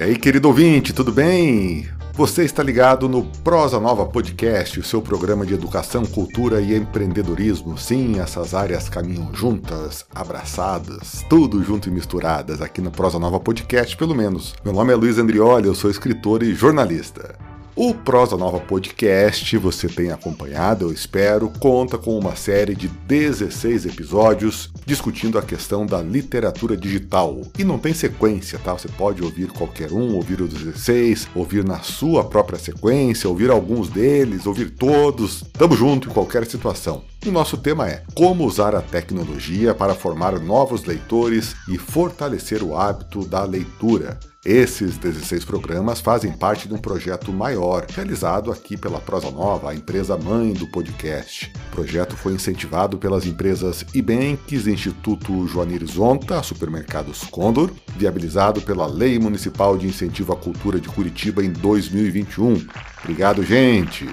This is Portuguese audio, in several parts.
E aí, querido ouvinte, tudo bem? Você está ligado no Prosa Nova Podcast, o seu programa de educação, cultura e empreendedorismo. Sim, essas áreas caminham juntas, abraçadas, tudo junto e misturadas aqui no Prosa Nova Podcast, pelo menos. Meu nome é Luiz Andrioli, eu sou escritor e jornalista. O Prosa Nova Podcast, você tem acompanhado, eu espero, conta com uma série de 16 episódios discutindo a questão da literatura digital. E não tem sequência, tá? Você pode ouvir qualquer um, ouvir os 16, ouvir na sua própria sequência, ouvir alguns deles, ouvir todos. Tamo junto em qualquer situação. O nosso tema é como usar a tecnologia para formar novos leitores e fortalecer o hábito da leitura. Esses 16 programas fazem parte de um projeto maior, realizado aqui pela Prosa Nova, a empresa mãe do podcast. O projeto foi incentivado pelas empresas Ibanks, Instituto Joanir Zonta, Supermercados Condor, viabilizado pela Lei Municipal de Incentivo à Cultura de Curitiba em 2021. Obrigado, gente!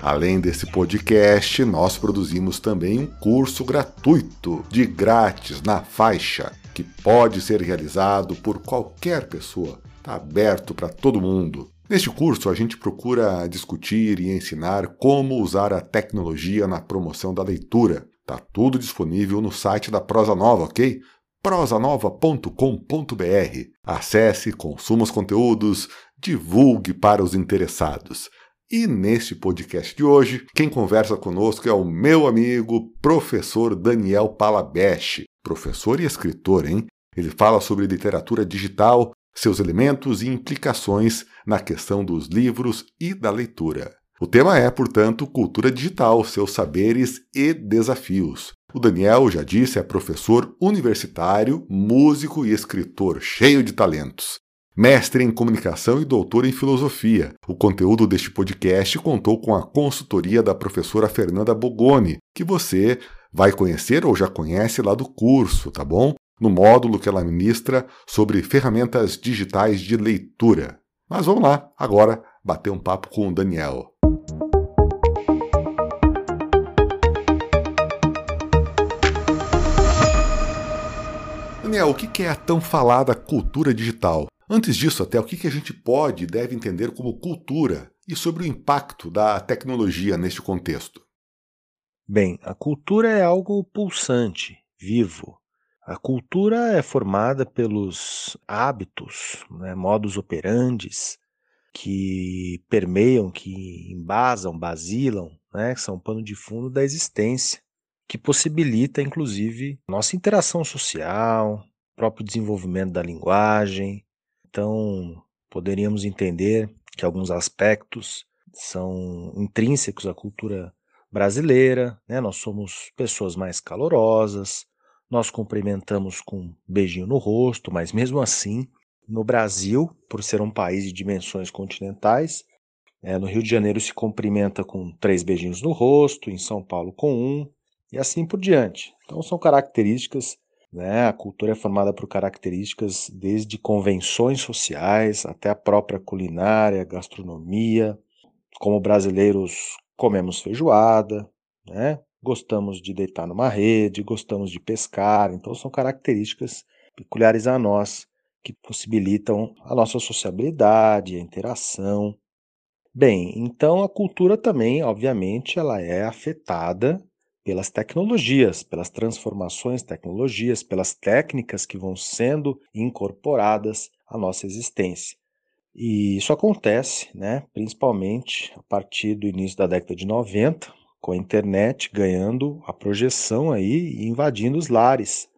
Além desse podcast, nós produzimos também um curso gratuito, de grátis, na faixa, que pode ser realizado por qualquer pessoa. Está aberto para todo mundo. Neste curso, a gente procura discutir e ensinar como usar a tecnologia na promoção da leitura. Está tudo disponível no site da Prosa Nova, ok? prosanova.com.br. Acesse, consuma os conteúdos, divulgue para os interessados. E neste podcast de hoje, quem conversa conosco é o meu amigo, professor Daniel Palabeste, professor e escritor, hein? Ele fala sobre literatura digital, seus elementos e implicações na questão dos livros e da leitura. O tema é, portanto, cultura digital, seus saberes e desafios. O Daniel, já disse, é professor universitário, músico e escritor cheio de talentos. Mestre em comunicação e doutor em filosofia. O conteúdo deste podcast contou com a consultoria da professora Fernanda Bogoni, que você vai conhecer ou já conhece lá do curso, tá bom? No módulo que ela ministra sobre ferramentas digitais de leitura. Mas vamos lá, agora, bater um papo com o Daniel. Daniel, o que é a tão falada cultura digital? Antes disso, até o que a gente pode e deve entender como cultura e sobre o impacto da tecnologia neste contexto? Bem, a cultura é algo pulsante, vivo. A cultura é formada pelos hábitos, né, modus operandes, que permeiam, que embasam, basilam, né, que são pano de fundo da existência, que possibilita, inclusive, nossa interação social, próprio desenvolvimento da linguagem. Então, poderíamos entender que alguns aspectos são intrínsecos à cultura brasileira, né? nós somos pessoas mais calorosas, nós cumprimentamos com um beijinho no rosto, mas mesmo assim, no Brasil, por ser um país de dimensões continentais, é, no Rio de Janeiro se cumprimenta com três beijinhos no rosto, em São Paulo com um, e assim por diante. Então são características, né? a cultura é formada por características desde convenções sociais até a própria culinária, gastronomia, como brasileiros comemos feijoada, né? gostamos de deitar numa rede, gostamos de pescar, então são características peculiares a nós que possibilitam a nossa sociabilidade, a interação. Bem, então a cultura também, obviamente, ela é afetada pelas tecnologias, pelas transformações tecnologias, pelas técnicas que vão sendo incorporadas à nossa existência. E isso acontece, né, principalmente a partir do início da década de 90, com a internet ganhando a projeção aí e invadindo os lares,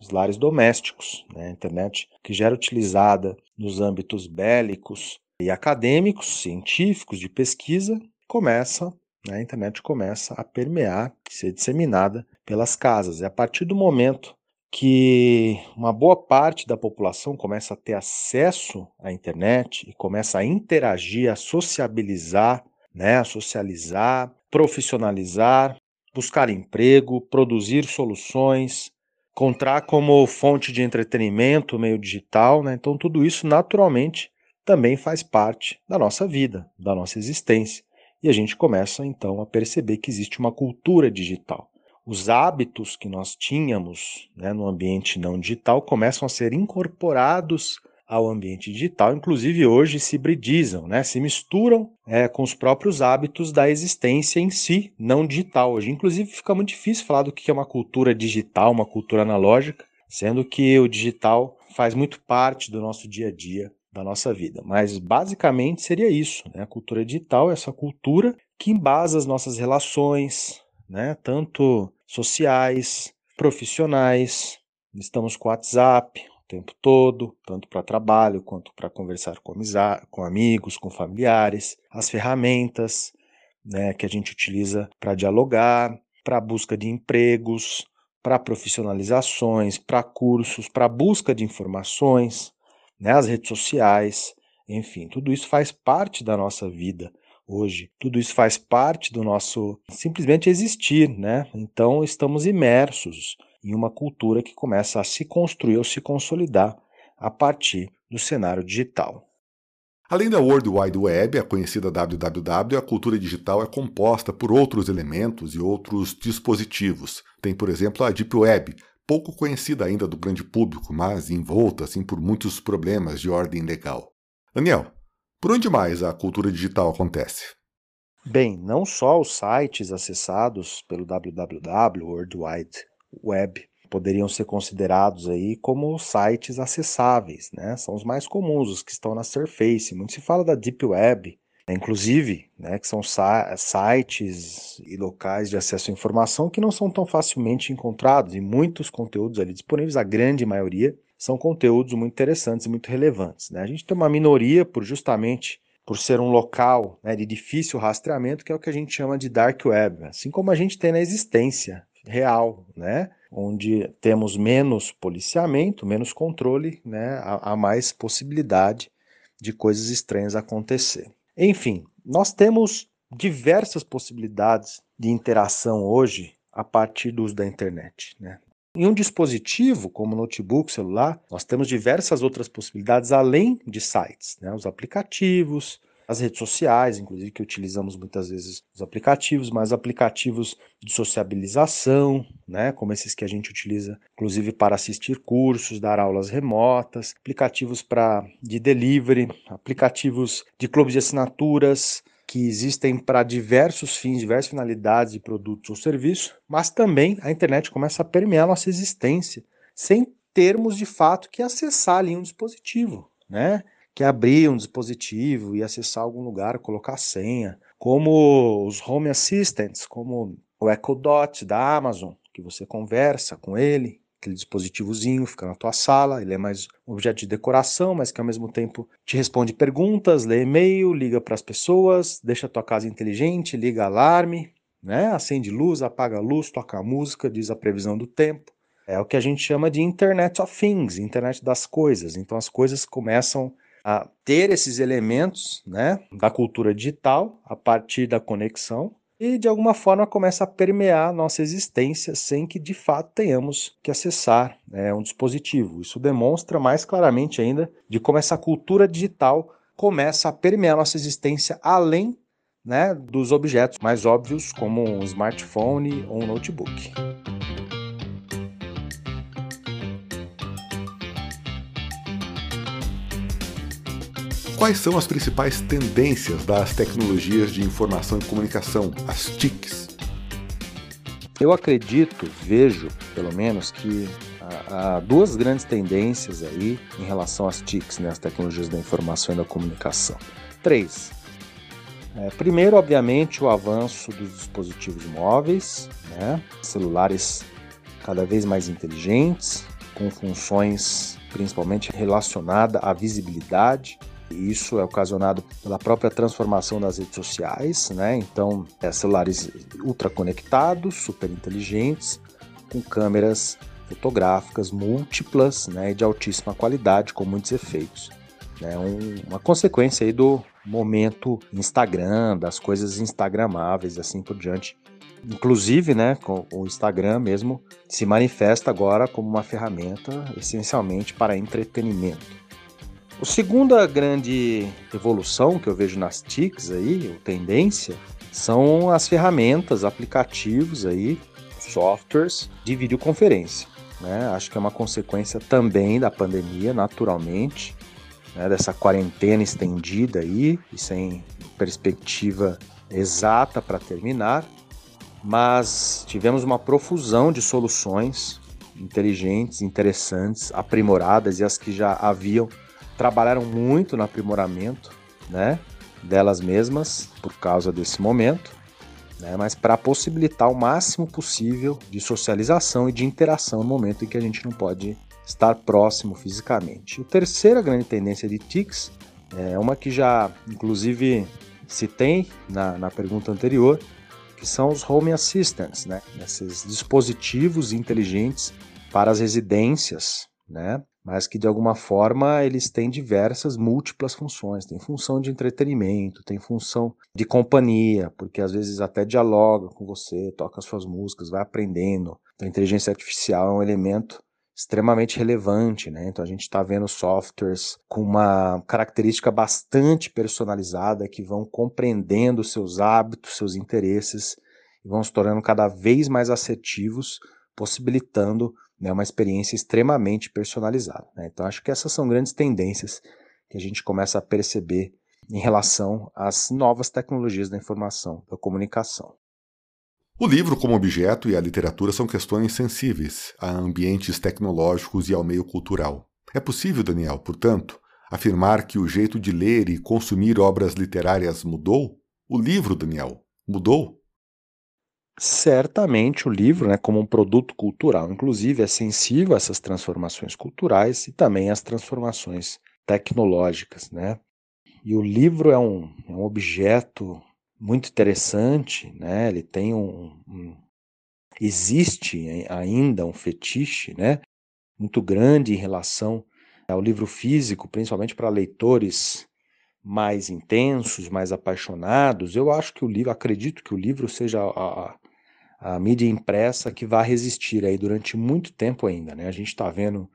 os lares domésticos. Né? A internet que já era utilizada nos âmbitos bélicos e acadêmicos, científicos, de pesquisa, começa, né, a internet começa a permear, ser disseminada pelas casas. É a partir do momento que uma boa parte da população começa a ter acesso à internet e começa a interagir, a sociabilizar, né, a socializar, profissionalizar, buscar emprego, produzir soluções, encontrar como fonte de entretenimento meio digital, né? Então tudo isso naturalmente também faz parte da nossa vida, da nossa existência. E a gente começa então a perceber que existe uma cultura digital os hábitos que nós tínhamos né, no ambiente não digital começam a ser incorporados ao ambiente digital, inclusive hoje se hibridizam, né, se misturam é, com os próprios hábitos da existência em si, não digital. Hoje, inclusive, fica muito difícil falar do que é uma cultura digital, uma cultura analógica, sendo que o digital faz muito parte do nosso dia a dia, da nossa vida. Mas basicamente seria isso, né? A cultura digital é essa cultura que embasa as nossas relações, né? Tanto sociais, profissionais. Estamos com o WhatsApp o tempo todo, tanto para trabalho quanto para conversar com, com amigos, com familiares. As ferramentas né, que a gente utiliza para dialogar, para busca de empregos, para profissionalizações, para cursos, para busca de informações, né, as redes sociais, enfim, tudo isso faz parte da nossa vida hoje. Tudo isso faz parte do nosso simplesmente existir, né? Então estamos imersos em uma cultura que começa a se construir ou se consolidar a partir do cenário digital. Além da World Wide Web, a conhecida WWW, a cultura digital é composta por outros elementos e outros dispositivos. Tem, por exemplo, a Deep Web, pouco conhecida ainda do grande público, mas envolta assim por muitos problemas de ordem legal. Daniel, por onde mais a cultura digital acontece? Bem, não só os sites acessados pelo WWW, World Wide Web, poderiam ser considerados aí como sites acessáveis, né? São os mais comuns, os que estão na Surface. Muito se fala da Deep Web, né? inclusive, né, que são sites e locais de acesso à informação que não são tão facilmente encontrados e muitos conteúdos ali disponíveis, a grande maioria, são conteúdos muito interessantes e muito relevantes. Né? A gente tem uma minoria por justamente por ser um local né, de difícil rastreamento, que é o que a gente chama de dark web, assim como a gente tem na existência real, né? onde temos menos policiamento, menos controle, né, há, há mais possibilidade de coisas estranhas acontecer. Enfim, nós temos diversas possibilidades de interação hoje a partir do uso da internet. Né? Em um dispositivo, como notebook, celular, nós temos diversas outras possibilidades além de sites, né? os aplicativos, as redes sociais, inclusive que utilizamos muitas vezes os aplicativos, mas aplicativos de sociabilização, né, como esses que a gente utiliza, inclusive para assistir cursos, dar aulas remotas, aplicativos para de delivery, aplicativos de clubes de assinaturas que existem para diversos fins, diversas finalidades de produtos ou serviços, mas também a internet começa a permear nossa existência, sem termos de fato que acessar ali um dispositivo, né? que abrir um dispositivo e acessar algum lugar, colocar senha, como os Home Assistants, como o Echo Dot da Amazon, que você conversa com ele, aquele dispositivozinho fica na tua sala, ele é mais um objeto de decoração, mas que ao mesmo tempo te responde perguntas, lê e-mail, liga para as pessoas, deixa a tua casa inteligente, liga alarme, né? acende luz, apaga a luz, toca a música, diz a previsão do tempo. É o que a gente chama de Internet of Things, Internet das coisas. Então as coisas começam a ter esses elementos né, da cultura digital a partir da conexão e de alguma forma começa a permear nossa existência sem que de fato tenhamos que acessar né, um dispositivo. Isso demonstra mais claramente ainda de como essa cultura digital começa a permear nossa existência além né, dos objetos mais óbvios como um smartphone ou um notebook. Quais são as principais tendências das tecnologias de informação e comunicação, as TICs? Eu acredito, vejo pelo menos, que há duas grandes tendências aí em relação às TICs, né, as tecnologias da informação e da comunicação. Três. É, primeiro, obviamente, o avanço dos dispositivos móveis, né, celulares cada vez mais inteligentes, com funções principalmente relacionadas à visibilidade, isso é ocasionado pela própria transformação das redes sociais, né? Então, é, celulares ultra conectados, super inteligentes, com câmeras fotográficas múltiplas, né, e de altíssima qualidade, com muitos efeitos. Né? Um, uma consequência aí do momento Instagram, das coisas instagramáveis, assim por diante. Inclusive, né, o Instagram mesmo se manifesta agora como uma ferramenta essencialmente para entretenimento. A segunda grande evolução que eu vejo nas TICs aí, ou tendência, são as ferramentas, aplicativos aí softwares de videoconferência. Né? Acho que é uma consequência também da pandemia, naturalmente, né? dessa quarentena estendida aí e sem perspectiva exata para terminar, mas tivemos uma profusão de soluções inteligentes, interessantes, aprimoradas e as que já haviam trabalharam muito no aprimoramento, né, delas mesmas por causa desse momento, né, mas para possibilitar o máximo possível de socialização e de interação no momento em que a gente não pode estar próximo fisicamente. A terceira grande tendência de TICs é uma que já, inclusive, citei na, na pergunta anterior, que são os home assistants, né? Esses dispositivos inteligentes para as residências, né? Mas que de alguma forma eles têm diversas múltiplas funções. Tem função de entretenimento, tem função de companhia, porque às vezes até dialoga com você, toca suas músicas, vai aprendendo. Então, a inteligência artificial é um elemento extremamente relevante, né? Então a gente está vendo softwares com uma característica bastante personalizada que vão compreendendo seus hábitos, seus interesses e vão se tornando cada vez mais assertivos, possibilitando né, uma experiência extremamente personalizada. Né? Então acho que essas são grandes tendências que a gente começa a perceber em relação às novas tecnologias da informação, da comunicação. O livro como objeto e a literatura são questões sensíveis a ambientes tecnológicos e ao meio cultural. É possível, Daniel, portanto, afirmar que o jeito de ler e consumir obras literárias mudou? O livro, Daniel, mudou? Certamente o livro, né, como um produto cultural, inclusive, é sensível a essas transformações culturais e também às transformações tecnológicas. Né? E o livro é um, é um objeto muito interessante, né? Ele tem um, um existe ainda um fetiche, né? Muito grande em relação ao livro físico, principalmente para leitores mais intensos, mais apaixonados. Eu acho que o livro, acredito que o livro seja a, a mídia impressa que vai resistir aí durante muito tempo ainda, né? A gente está vendo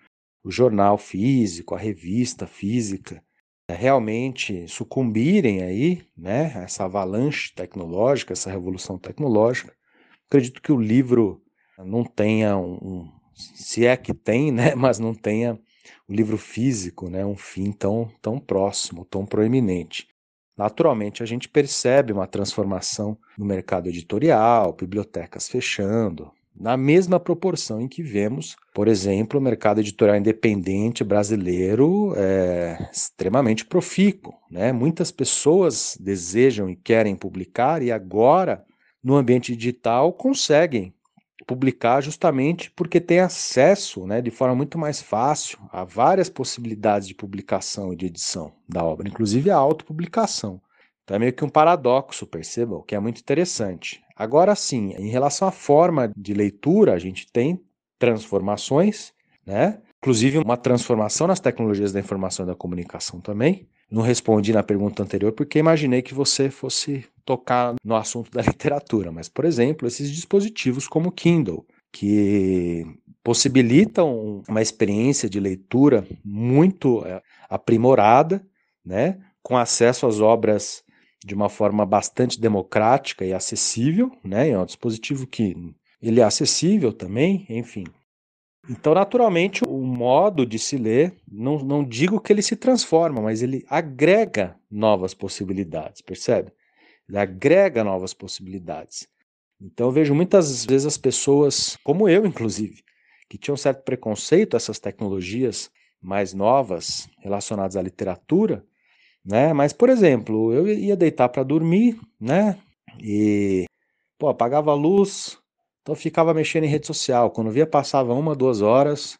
o jornal físico, a revista física, realmente sucumbirem aí, né, essa avalanche tecnológica, essa revolução tecnológica, acredito que o livro não tenha um, um, se é que tem, né, mas não tenha o livro físico, né, um fim tão tão próximo, tão proeminente. Naturalmente, a gente percebe uma transformação no mercado editorial, bibliotecas fechando, na mesma proporção em que vemos, por exemplo, o mercado editorial independente brasileiro é extremamente profícuo. Né? Muitas pessoas desejam e querem publicar, e agora, no ambiente digital, conseguem publicar justamente porque tem acesso né, de forma muito mais fácil a várias possibilidades de publicação e de edição da obra, inclusive a autopublicação. Então é meio que um paradoxo, percebam, que é muito interessante. Agora sim, em relação à forma de leitura, a gente tem transformações, né? Inclusive uma transformação nas tecnologias da informação e da comunicação também. Não respondi na pergunta anterior porque imaginei que você fosse tocar no assunto da literatura, mas por exemplo, esses dispositivos como o Kindle, que possibilitam uma experiência de leitura muito é, aprimorada, né, com acesso às obras de uma forma bastante democrática e acessível, né? É um dispositivo que ele é acessível também, enfim. Então, naturalmente, o modo de se ler, não, não digo que ele se transforma, mas ele agrega novas possibilidades, percebe? Ele agrega novas possibilidades. Então, eu vejo muitas vezes as pessoas, como eu, inclusive, que tinham certo preconceito a essas tecnologias mais novas relacionadas à literatura, né? Mas, por exemplo, eu ia deitar para dormir, né? E, pô, apagava a luz, então ficava mexendo em rede social. Quando via, passava uma, duas horas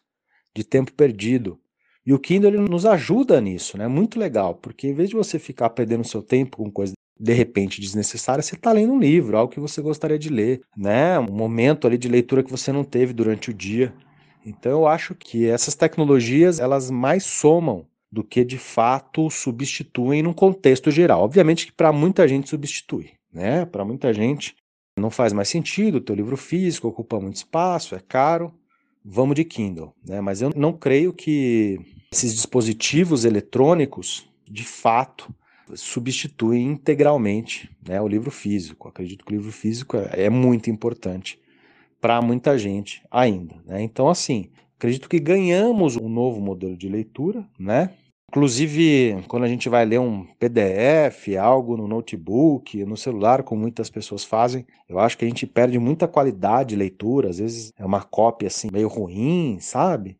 de tempo perdido. E o Kindle ele nos ajuda nisso, né? Muito legal, porque em vez de você ficar perdendo seu tempo com coisas de repente desnecessárias, você está lendo um livro, algo que você gostaria de ler, né? Um momento ali de leitura que você não teve durante o dia. Então eu acho que essas tecnologias elas mais somam do que de fato substituem num contexto geral. Obviamente que para muita gente substitui, né? Para muita gente não faz mais sentido, teu livro físico ocupa muito espaço, é caro, vamos de Kindle, né? Mas eu não creio que esses dispositivos eletrônicos, de fato, substituem integralmente né, o livro físico. Acredito que o livro físico é, é muito importante para muita gente ainda. Né? Então, assim, acredito que ganhamos um novo modelo de leitura, né? Inclusive, quando a gente vai ler um PDF, algo no notebook, no celular, como muitas pessoas fazem, eu acho que a gente perde muita qualidade de leitura. Às vezes é uma cópia assim meio ruim, sabe?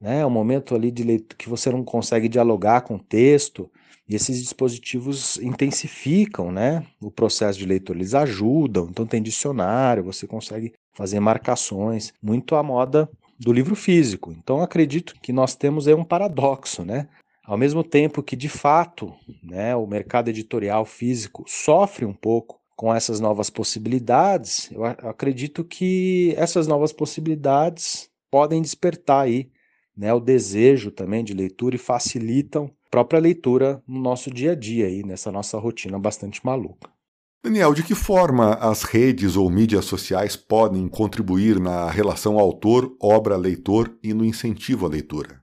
Né? É um momento ali de leitura que você não consegue dialogar com o texto. E esses dispositivos intensificam né, o processo de leitura, eles ajudam. Então, tem dicionário, você consegue fazer marcações, muito à moda do livro físico. Então, acredito que nós temos aí um paradoxo, né? Ao mesmo tempo que, de fato, né, o mercado editorial físico sofre um pouco com essas novas possibilidades, eu acredito que essas novas possibilidades podem despertar aí né, o desejo também de leitura e facilitam a própria leitura no nosso dia a dia, aí, nessa nossa rotina bastante maluca. Daniel, de que forma as redes ou mídias sociais podem contribuir na relação autor-obra-leitor e no incentivo à leitura?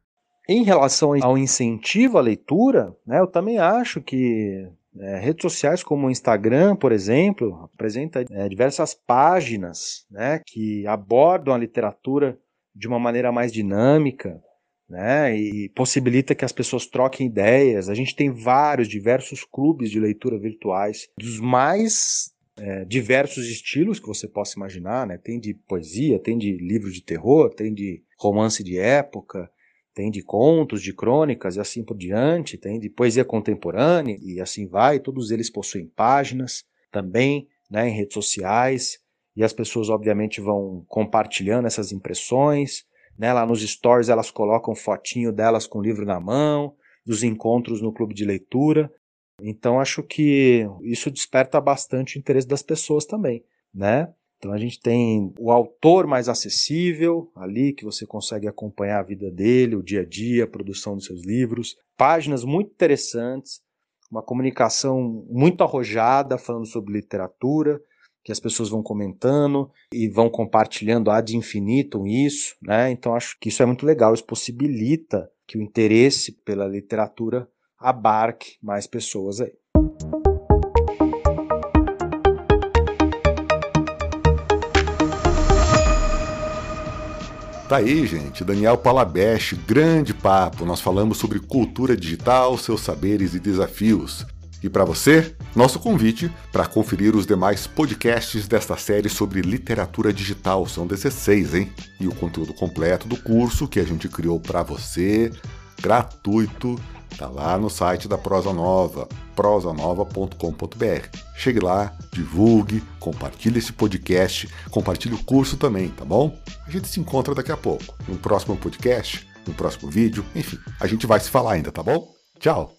Em relação ao incentivo à leitura, né, eu também acho que é, redes sociais como o Instagram, por exemplo, apresenta é, diversas páginas né, que abordam a literatura de uma maneira mais dinâmica né, e possibilita que as pessoas troquem ideias. A gente tem vários, diversos clubes de leitura virtuais dos mais é, diversos estilos que você possa imaginar. Né? Tem de poesia, tem de livro de terror, tem de romance de época, tem de contos, de crônicas e assim por diante, tem de poesia contemporânea e assim vai. Todos eles possuem páginas também né, em redes sociais e as pessoas obviamente vão compartilhando essas impressões. Né, lá nos stories elas colocam fotinho delas com o livro na mão, dos encontros no clube de leitura. Então acho que isso desperta bastante o interesse das pessoas também, né? Então a gente tem o autor mais acessível ali, que você consegue acompanhar a vida dele, o dia a dia, a produção dos seus livros, páginas muito interessantes, uma comunicação muito arrojada falando sobre literatura, que as pessoas vão comentando e vão compartilhando ad infinitum isso, né? Então acho que isso é muito legal, isso possibilita que o interesse pela literatura abarque mais pessoas aí. Tá aí, gente. Daniel Palabeste, grande papo. Nós falamos sobre cultura digital, seus saberes e desafios. E para você, nosso convite para conferir os demais podcasts desta série sobre literatura digital. São 16, hein? E o conteúdo completo do curso que a gente criou para você, gratuito Tá lá no site da Prosa Nova, prosanova.com.br. Chegue lá, divulgue, compartilhe esse podcast, compartilhe o curso também, tá bom? A gente se encontra daqui a pouco, no próximo podcast, no próximo vídeo, enfim, a gente vai se falar ainda, tá bom? Tchau!